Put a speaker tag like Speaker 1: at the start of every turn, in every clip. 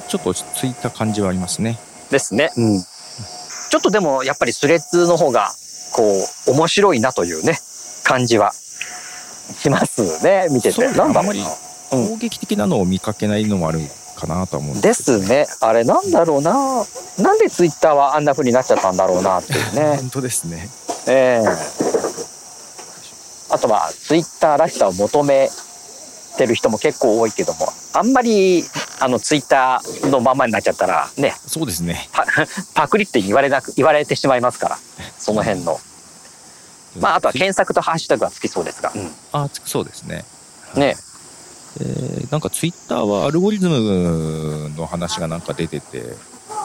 Speaker 1: ちょっと落ち着いた感じはありますね。
Speaker 2: ですね、うん、ちょっとでもやっぱりスレッズの方がこう面白いなというね感じはしますね。見てて。なんだろうな。
Speaker 1: あんまり攻撃的なのを見かけないのもあるかなとは思うん
Speaker 2: で
Speaker 1: ですけど。
Speaker 2: すね。あれなんだろうな。なんでツイッターはあんな風になっちゃったんだろうなっていうね。
Speaker 1: 本当ですね。
Speaker 2: ええ。あとはツイッターらしさを求めてる人も結構多いけどもあんまりあのツイッターのままになっちゃったらね
Speaker 1: そうですね。
Speaker 2: パ パクリって言われなく言われてしまいますからその辺の まああとは検索とハッシュタグはつきそうですが、
Speaker 1: あつくそうですね。
Speaker 2: ね
Speaker 1: えーなんかツイッターはアルゴリズムの話がなんか出てて、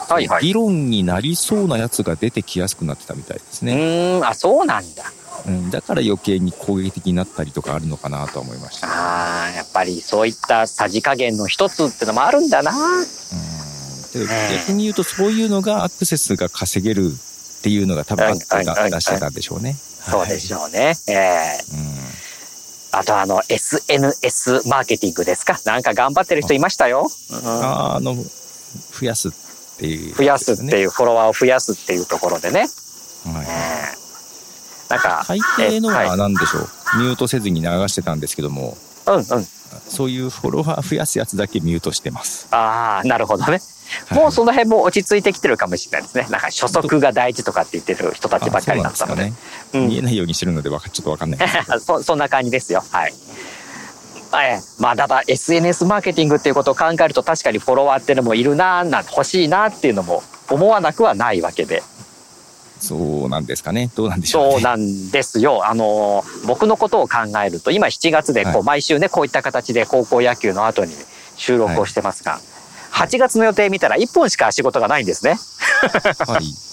Speaker 2: はいはい。
Speaker 1: 議論になりそうなやつが出てきやすくなってたみたいです
Speaker 2: う
Speaker 1: ね。
Speaker 2: ーんあそうなんだ。
Speaker 1: うん、だから余計に攻撃的になったりとかあるのかなとは思いました。
Speaker 2: あーやっぱりそういったさじ加減の一つってのもあるんだな。
Speaker 1: うん。で逆に言うとそういうのがアクセスが稼げるっていうのが多分あって
Speaker 2: はいはいはいはい
Speaker 1: 出してたんでしょうね。
Speaker 2: そうでしょうね、ええ。
Speaker 1: うん。
Speaker 2: あとあの SNS マーケティングですか。なんか頑張ってる人いましたよ、うん。
Speaker 1: ああの増やすっていう、
Speaker 2: 増やすっていうフォロワーを増やすっていうところでね、
Speaker 1: はい。
Speaker 2: ええなんか
Speaker 1: 大抵の
Speaker 2: えは
Speaker 1: はい。何でしょう、ミュートせずに流してたんですけども。
Speaker 2: うんうん。
Speaker 1: そういうフォロワー増やすやつだけミュートしてます、
Speaker 2: ああなるほどね。
Speaker 1: はい。
Speaker 2: もうその辺も落ち着いてきてるかもしれないですね。なんか初速が大事とかって言ってる人たちばっかりになったので。
Speaker 1: あそうなん見えないようにしてるのでちょっとわかんない。
Speaker 2: そそんな感じですよ。はいええまあただ SNS マーケティングっていうことを考えると確かにフォロワーっていうのもいるななんて欲しいなっていうのも思わなくはないわけで。
Speaker 1: そうなんですかね。どうなんでしょうね。
Speaker 2: そうなんですよ。あの僕のことを考えると今7月でこう、
Speaker 1: はい。
Speaker 2: 毎週ねこういった形で高校野球の後に収録をしてますが、8月の予定見たら1本しか仕事がないんですね。
Speaker 1: はい。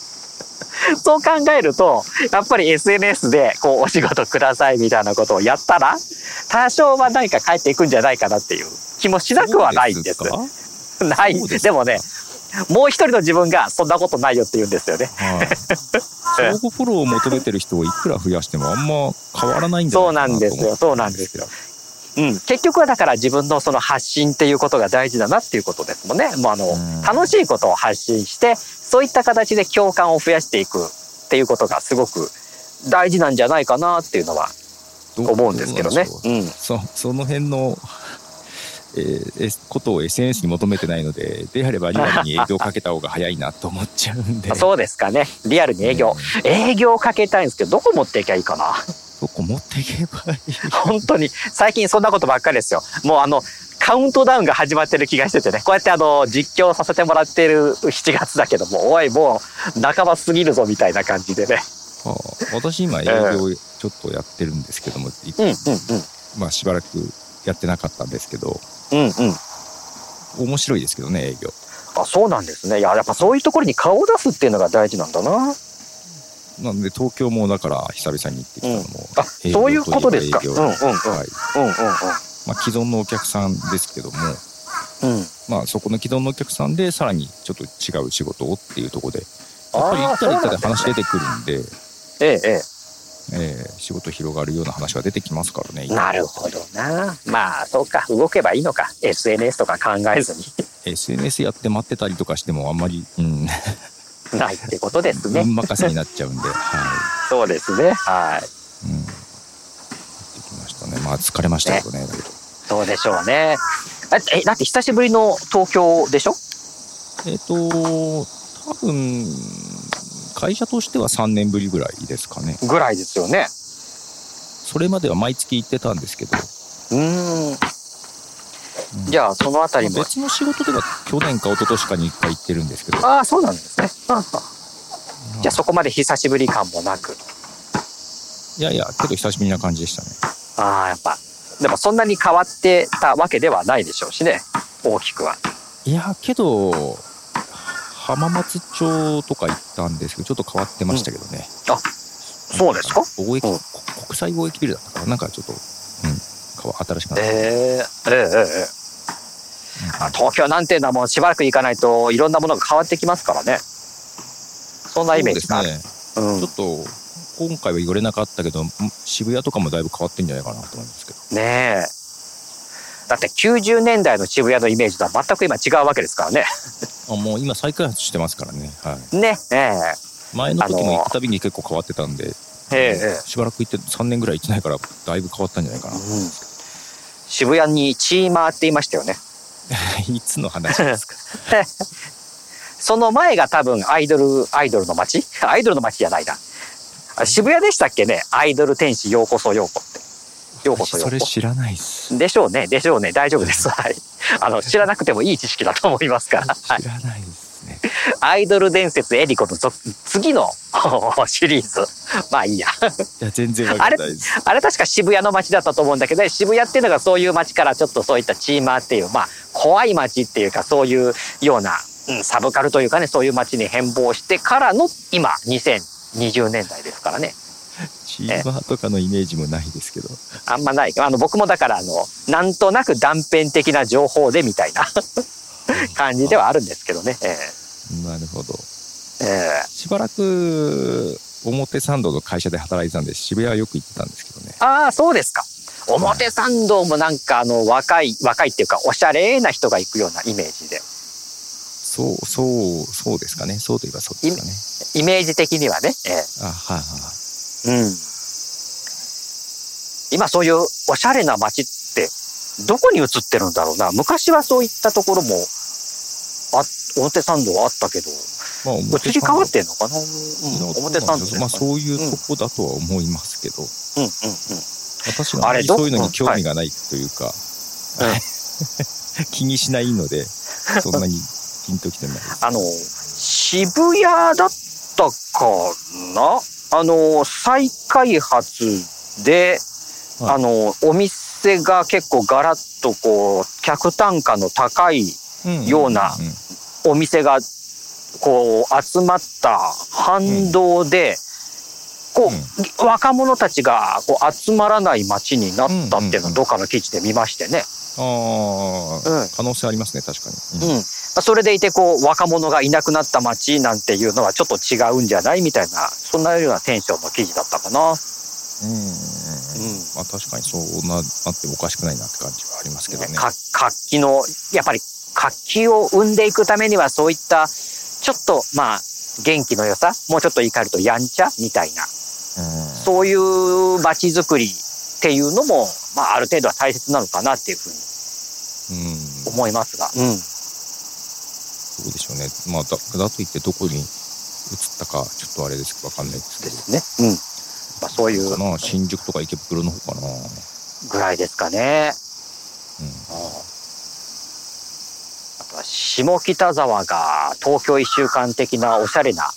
Speaker 2: そう考えるとやっぱり SNS でこうお仕事くださいみたいなことをやったら多少は何か返っていくんじゃないかなっていう気もしなくはないんです。
Speaker 1: そうか？
Speaker 2: ない
Speaker 1: です
Speaker 2: でもねもう一人の自分がそんなことないよって言うんですよね。
Speaker 1: はい相互フォローを求めてる人をいくら増やしてもあんま変わらないんじゃ
Speaker 2: そう
Speaker 1: なかなと思
Speaker 2: ないんですよ。そうなんですよ。うん、結局はだから自分のその発信っていうことが大事だなっていうことですもんね。もうあの
Speaker 1: うん
Speaker 2: 楽しいことを発信してそういった形で共感を増やしていくっていうことがすごく大事なんじゃないかなっていうのは
Speaker 1: ど
Speaker 2: 思うんですけどね
Speaker 1: うなんでしょ。う
Speaker 2: うん、
Speaker 1: そその辺の、えーえことを SNS に求めてないのでであればリアルに営業かけた方が早いなと思っちゃうんで
Speaker 2: そうですかね。リアルに営業、
Speaker 1: うん
Speaker 2: 営業かけたいんですけどどこ持っていきゃいいかな。
Speaker 1: どこ持っていけばいい？
Speaker 2: 本当に最近そんなことばっかりですよ。もうあのカウントダウンが始まってる気がしててねこうやってあの実況させてもらってる7月だけどもおいもう半ば過ぎるぞみたいな感じでね。
Speaker 1: ああ私今営業ちょっとやってるんですけども、い
Speaker 2: うんうん
Speaker 1: まあしばらくやってなかったんですけど
Speaker 2: うんうんうん。
Speaker 1: 面白いですけどね営業
Speaker 2: あそうなんですね。いややっぱそういうところに顔を出すっていうのが大事なんだな。
Speaker 1: なんで東京もだから久々に行ってきたのも、
Speaker 2: あ
Speaker 1: 営業
Speaker 2: そういうことですか。
Speaker 1: はい
Speaker 2: うんうん
Speaker 1: まあ、既存のお客さんですけども、
Speaker 2: うんうん。
Speaker 1: まあ、そこの既存のお客さんでさらにちょっと違う仕事をっていうところでや
Speaker 2: あ
Speaker 1: っぱり行ったら行ったで
Speaker 2: そうなんですね
Speaker 1: 話出てくるんで、
Speaker 2: えええ
Speaker 1: えー仕事広がるような話が出てきますからね
Speaker 2: え。なるほどな。まあそうか動けばいいのか SNS とか考えずに
Speaker 1: SNS やって待ってたりとかしてもあんまり、うん、
Speaker 2: ないってことですね。
Speaker 1: 運任せになっちゃうんで、は
Speaker 2: そうですね。はい。
Speaker 1: い。うん。できましたね。まあ疲れましたけどね。だけど
Speaker 2: そうでしょうね。え、えだって久しぶりの東京でしょ？
Speaker 1: えっ、と、多分、会社としては3年ぶりぐらいですかね。
Speaker 2: ぐらいですよね。
Speaker 1: それまでは毎月行ってたんですけど、
Speaker 2: うーん。じゃあそのあたりも。
Speaker 1: 別の仕事では去年か一昨年かに1回行ってるんですけど、
Speaker 2: ああ、そうなんですね。じゃあそこまで久しぶり感もなく。
Speaker 1: いやいや、けど久しぶりな感じでしたね。
Speaker 2: ああ、やっぱ。でもそんなに変わってたわけではないでしょうしね。大きくは。
Speaker 1: いやけど浜松町とか行ったんですけどちょっと変わってましたけどね、
Speaker 2: そうですか？
Speaker 1: 貿易、
Speaker 2: うん。
Speaker 1: 国際貿易ビルだったからなんかちょっと、うん、新しくなった、
Speaker 2: ええええええあ東京なんていうのはもうしばらく行かないといろんなものが変わってきますからね。そんなイメージ
Speaker 1: ですね。
Speaker 2: うん。
Speaker 1: ちょっと今回は言われなかったけどん渋谷とかもだいぶ変わってんじゃないかなと思いますけど。
Speaker 2: ねえ。だって90年代の渋谷のイメージとは全く今違うわけですからね
Speaker 1: あもう今再開発してますからね、はい、
Speaker 2: ねええ。
Speaker 1: 前の時も行くたびに結構変わってたんで、
Speaker 2: えええ
Speaker 1: しばらく行って3年ぐらい行ってないからだいぶ変わったんじゃないかな、
Speaker 2: うん。渋谷にチーマーって言いましたよね。
Speaker 1: いつの話ですか？
Speaker 2: その前が多分アイドルアイドルの街？アイドルの街じゃないな。あ渋谷でしたっけね？アイドル天使ようこそようこようこそようこ
Speaker 1: それ知らないっす。
Speaker 2: でしょうね。でしょうね。大丈夫です。はい。あの知らなくてもいい知識だと思いますから、はい。
Speaker 1: 知らないですね。
Speaker 2: アイドル伝説エリコの続次の シリーズ。まあいいや。
Speaker 1: いや全然わかんないです。
Speaker 2: あれ確か渋谷の街だったと思うんだけど渋谷っていうのがそういう街からちょっとそういったチーマーっていうまあ怖い街っていうかそういうような、うん、サブカルというかねそういう街に変貌してからの今2020年代ですからね
Speaker 1: チーマーとかのイメージもないですけど。
Speaker 2: あんまない。あの僕もだからあのなんとなく断片的な情報でみたいな 感じではあるんですけどね、え
Speaker 1: なるほど。
Speaker 2: ええ。え
Speaker 1: しばらく表参道の会社で働いてたんで渋谷はよく行ってたんですけどね。
Speaker 2: ああそうですか。表参道もなんかあの若い若いっていうかおしゃれな人が行くようなイメージで。
Speaker 1: そうそうそうですかね。そうといえばそうですかね。
Speaker 2: イメージ的にはね、ええ。
Speaker 1: あはいはい
Speaker 2: うん。今そういうおしゃれな街ってどこに移ってるんだろうな。昔はそういったところもあ表参道はあったけど、
Speaker 1: まあ
Speaker 2: 移り変わってんのかな。うん、表参道ね。
Speaker 1: まあそういうとこだとは思いますけど、
Speaker 2: うん。うん。うん。
Speaker 1: 私があそういうのに興味がないというか、気にしないのでそんなにピンときてない
Speaker 2: あの、渋谷だったかな？あの、再開発で、
Speaker 1: はい。
Speaker 2: あの、お店が結構ガラッとこう、客単価の高いようなお店がこう集まった反動で、こう、若者たちがこう集まらない街になったっていうのをどっかの記事で見ましてね。
Speaker 1: ああ、
Speaker 2: うん。
Speaker 1: 可能性ありますね確かに、
Speaker 2: うん。それでいてこう若者がいなくなった街なんていうのはちょっと違うんじゃないみたいなそんなようなテンションの記事だったかな。
Speaker 1: うん。
Speaker 2: うん。
Speaker 1: まあ確かにそうななってもおかしくないなって感じはありますけどね。
Speaker 2: か活気のやっぱり活気を生んでいくためにはそういったちょっとまあ元気の良さもうちょっと言い換えるとやんちゃみたいな
Speaker 1: うん。
Speaker 2: そういう街づくりっていうのも、まあ、ある程度は大切なのかなっていうふうに
Speaker 1: うん。
Speaker 2: 思いますが、うん、
Speaker 1: そうでしょうね。まあだだといってどこに移ったかちょっとあれですけどわかんないですけど。
Speaker 2: ですね。うん。まあ、そういう。
Speaker 1: かな？新宿とか池袋の方かな、
Speaker 2: ぐらいですかね。
Speaker 1: うん、
Speaker 2: あとは下北沢が東京一週間的なおしゃれな、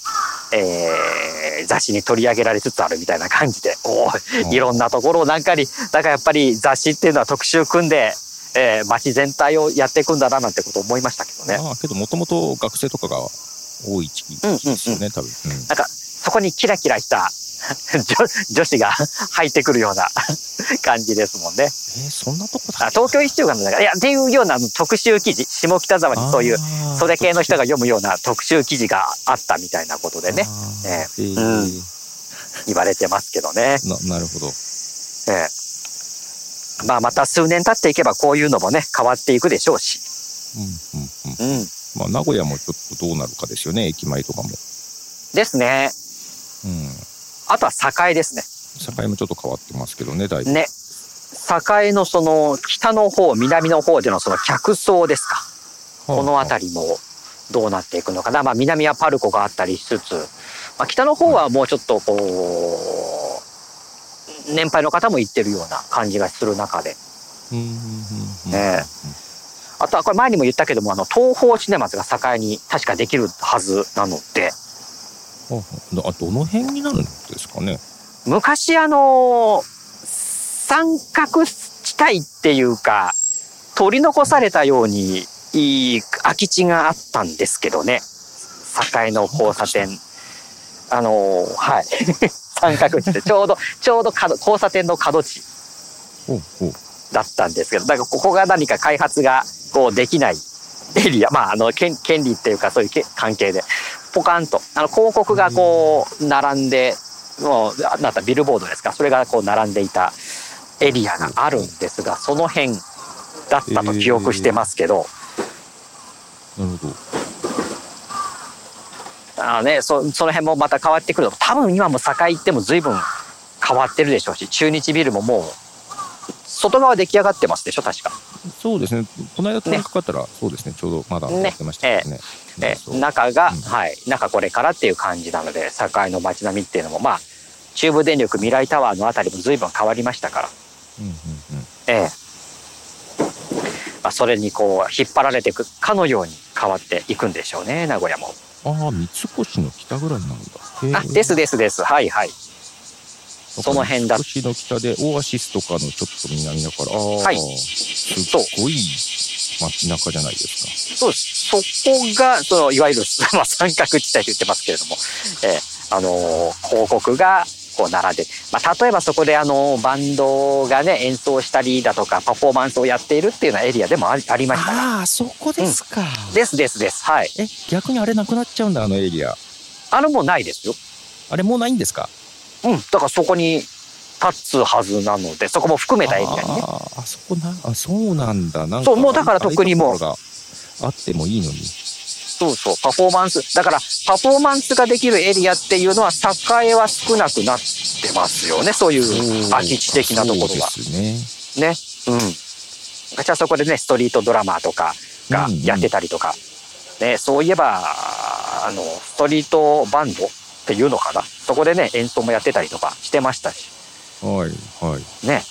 Speaker 2: えー雑誌に取り上げられつつあるみたいな感じで、おーいろんなところをなんかに、だからやっぱり雑誌っていうのは特集組んで、えー街全体をやっていくんだななんてこと思いましたけどね。
Speaker 1: まあけどもともと学生とかが多い地域ですよね、多分、うん。
Speaker 2: なんか、そこにキラキラした 女女子が 入ってくるような 感じですもんね。
Speaker 1: えーそんなとこだ
Speaker 2: あ東京一週間の中いや、っていうような特集記事、下北沢にそういうそれ系の人が読むような特集記事があったみたいなことでね、え
Speaker 1: えー。
Speaker 2: うん。言われてますけどね。
Speaker 1: ななるほど。
Speaker 2: ええまあまた数年経っていけばこういうのもね、変わっていくでしょうし。
Speaker 1: うんうんうん
Speaker 2: うん。
Speaker 1: まあ名古屋もちょっとどうなるかですよね駅前とかも
Speaker 2: ですね。
Speaker 1: うん
Speaker 2: あとは栄ですね。
Speaker 1: 境もちょっと変わってますけどねだいぶ、
Speaker 2: ね。栄のその北の方、南の方でのその客層ですか。この辺りもどうなっていくのかな。まあ南はパルコがあったりしつつ、まあ、北の方はもうちょっとこう、年配の方も行ってるような感じがする中で。ねあとはこれ前にも言ったけども、あの、東宝シネマズが栄に確かできるはずなので、
Speaker 1: あどの辺になるんですかね？
Speaker 2: 昔あの、三角地帯っていうか、取り残されたようにいい空き地があったんですけどね。境の交差点。あのーはい三角地でちょうどちょうど角交差点の角地だったんですけどだからここが何か開発がこうできないエリアまああの権権利っていうかそういうけ関係でポカンとあの広告がこう並んでもうなんだビルボードですか？それがこう並んでいたエリアがあるんですがその辺だったと記憶してますけど、
Speaker 1: なるほど
Speaker 2: あのねそその辺もまた変わってくると。多分今も境行っても随分変わってるでしょうし中日ビルももう外側出来上がってますでしょ確か。
Speaker 1: そうですね。この間通りかかったら、そうですね。ちょうどまだやってましたけどね。
Speaker 2: え
Speaker 1: そう。
Speaker 2: 中が、
Speaker 1: うん。
Speaker 2: はい。中これからっていう感じなので境の街並みっていうのもまあ中部電力未来タワーのあたりも随分変わりましたから。
Speaker 1: うんうんうん。
Speaker 2: ええ。まあ、それにこう引っ張られていくかのように変わっていくんでしょうね名古屋も。
Speaker 1: ああ三越の北ぐらいなんだ
Speaker 2: あですですです。はいはい。その辺だ。
Speaker 1: 三越の北でオアシスとかのちょっと南だから。ああ、
Speaker 2: はい
Speaker 1: すっごい街中じゃないです
Speaker 2: そうです。そこがそのいわゆる、まあ、三角地帯と言ってますけれども、ええあのー広告がこう並んで、まあ、例えばそこであのバンドがね演奏したりだとかパフォーマンスをやっているっていうようなエリアでもありありま
Speaker 1: か
Speaker 2: した。が
Speaker 1: ああそこですか、
Speaker 2: ですですです。はい。
Speaker 1: え逆にあれなくなっちゃうんだあのエリア。
Speaker 2: あれもうないですよ。
Speaker 1: あれもうないんですか？
Speaker 2: うん。だからそこに立つはずなのでそこも含めたエリアにね。
Speaker 1: あーあそこなあそうなんだ。なんか
Speaker 2: そうもうだから特にもう
Speaker 1: あってもいいのに
Speaker 2: そうそうパフォーマンス。だからパフォーマンスができるエリアっていうのは栄は少なくなってますよね。そういう空き地的なところが
Speaker 1: そうですね。
Speaker 2: ね。うん。じゃあそこでねストリートドラマーとかがやってたりとか、ね、そういえばあのストリートバンドっていうのかな。そこでね演奏もやってたりとかしてましたし。
Speaker 1: はいはい。
Speaker 2: ね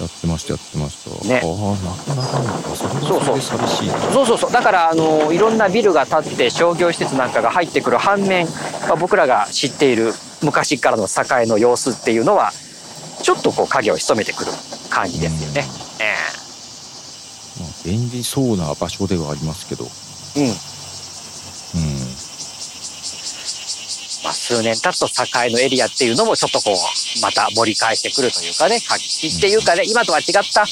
Speaker 1: やってましたやってました。
Speaker 2: ね。
Speaker 1: ああなかなかそれは
Speaker 2: そうそう
Speaker 1: それで寂しいな。
Speaker 2: そうそうそう。だからあのいろんなビルが建って商業施設なんかが入ってくる反面、まあ、僕らが知っている昔からの栄の様子っていうのはちょっとこう影を潜めてくる感じですよね。
Speaker 1: まあ便利そうな場所ではありますけど。
Speaker 2: ええうん数年経つと栄のエリアっていうのもちょっとこうまた盛り返してくるというかね活気っていうかね今とは違った、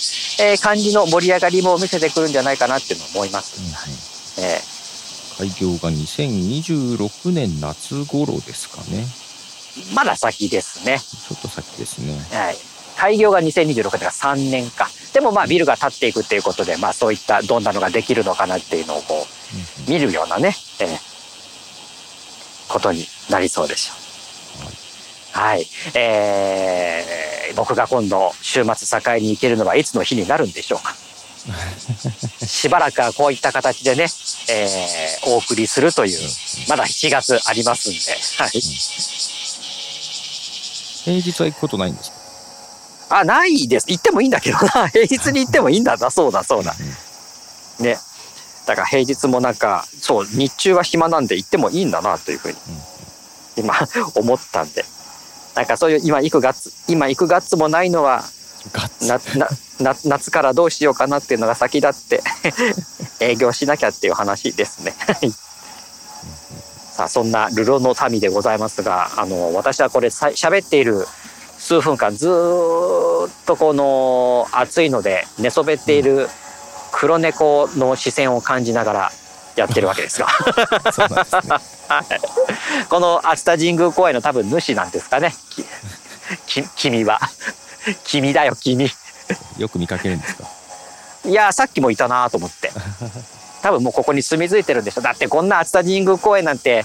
Speaker 2: えー感じの盛り上がりも見せてくるんじゃないかなっていうのを思います。
Speaker 1: うん。うん
Speaker 2: え
Speaker 1: 開業が2026年夏頃ですかね。
Speaker 2: ーまだ先ですね。
Speaker 1: ちょっと先ですね。
Speaker 2: はい。開業が2026年が3年か。でもまあビルが建っていくっていうことで、まあそういったどんなのができるのかなっていうのをこう見るようなね、えーことになりそうでしょう。はい。えー、僕が今度週末境に行けるのはいつの日になるんでしょうか。しばらくはこういった形でね、えーお送りするという、まだ7月ありますんで、はい。
Speaker 1: 平日は行くことないんですか？
Speaker 2: あ、ないです。行ってもいいんだけどな。平日に行ってもいいんだな。そうだ、そうだ。ね。だから平日もなんか、そう、日中は暇なんで行ってもいいんだなというふうに、今、思ったんで。なんかそういう、今行くガッツ、今行くガッツもないのは、な、な、な、夏からどうしようかなっていうのが先立って、営業しなきゃっていう話ですね。はいさあ、そんなルロの民でございますが、あの、私はこれさ喋っている数分間ずーっとこの暑いので寝そべっている黒猫の視線を感じながらやってるわけですが。
Speaker 1: そうなんですね。
Speaker 2: この熱田神宮公園の多分主なんですかね。きき君は。君だよ君。
Speaker 1: よく見かけるんですか？
Speaker 2: いやさっきもいたなと思って。多分もうここに住み着いてるんでしょ。だってこんな熱田神宮公園なんて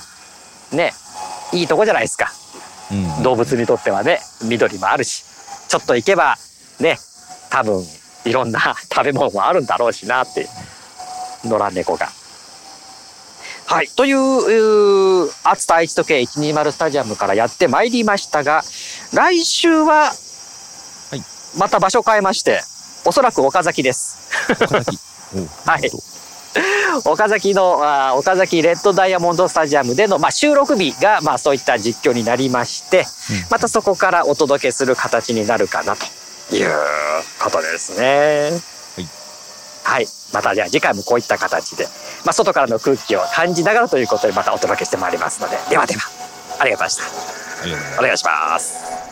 Speaker 2: ねいいとこじゃないですか。
Speaker 1: うん。
Speaker 2: 動物にとってはね緑もあるし。ちょっと行けばね多分いろんな 食べ物もあるんだろうしなって野良猫が。はい。という熱田愛知時計120スタジアムからやってまいりましたが来週は
Speaker 1: はい。
Speaker 2: また場所変えましておそらく岡崎です。
Speaker 1: 岡崎。
Speaker 2: はい。岡崎のあー岡崎レッドダイヤモンドスタジアムでの、まあ、収録日が、まあ、そういった実況になりまして、
Speaker 1: うん。
Speaker 2: またそこからお届けする形になるかなということですね。
Speaker 1: はい
Speaker 2: はい。またじゃあ次回もこういった形で、まあ、外からの空気を感じながらということでまたお届けしてまいりますので、ではでは、ありがとうございました。お願いします。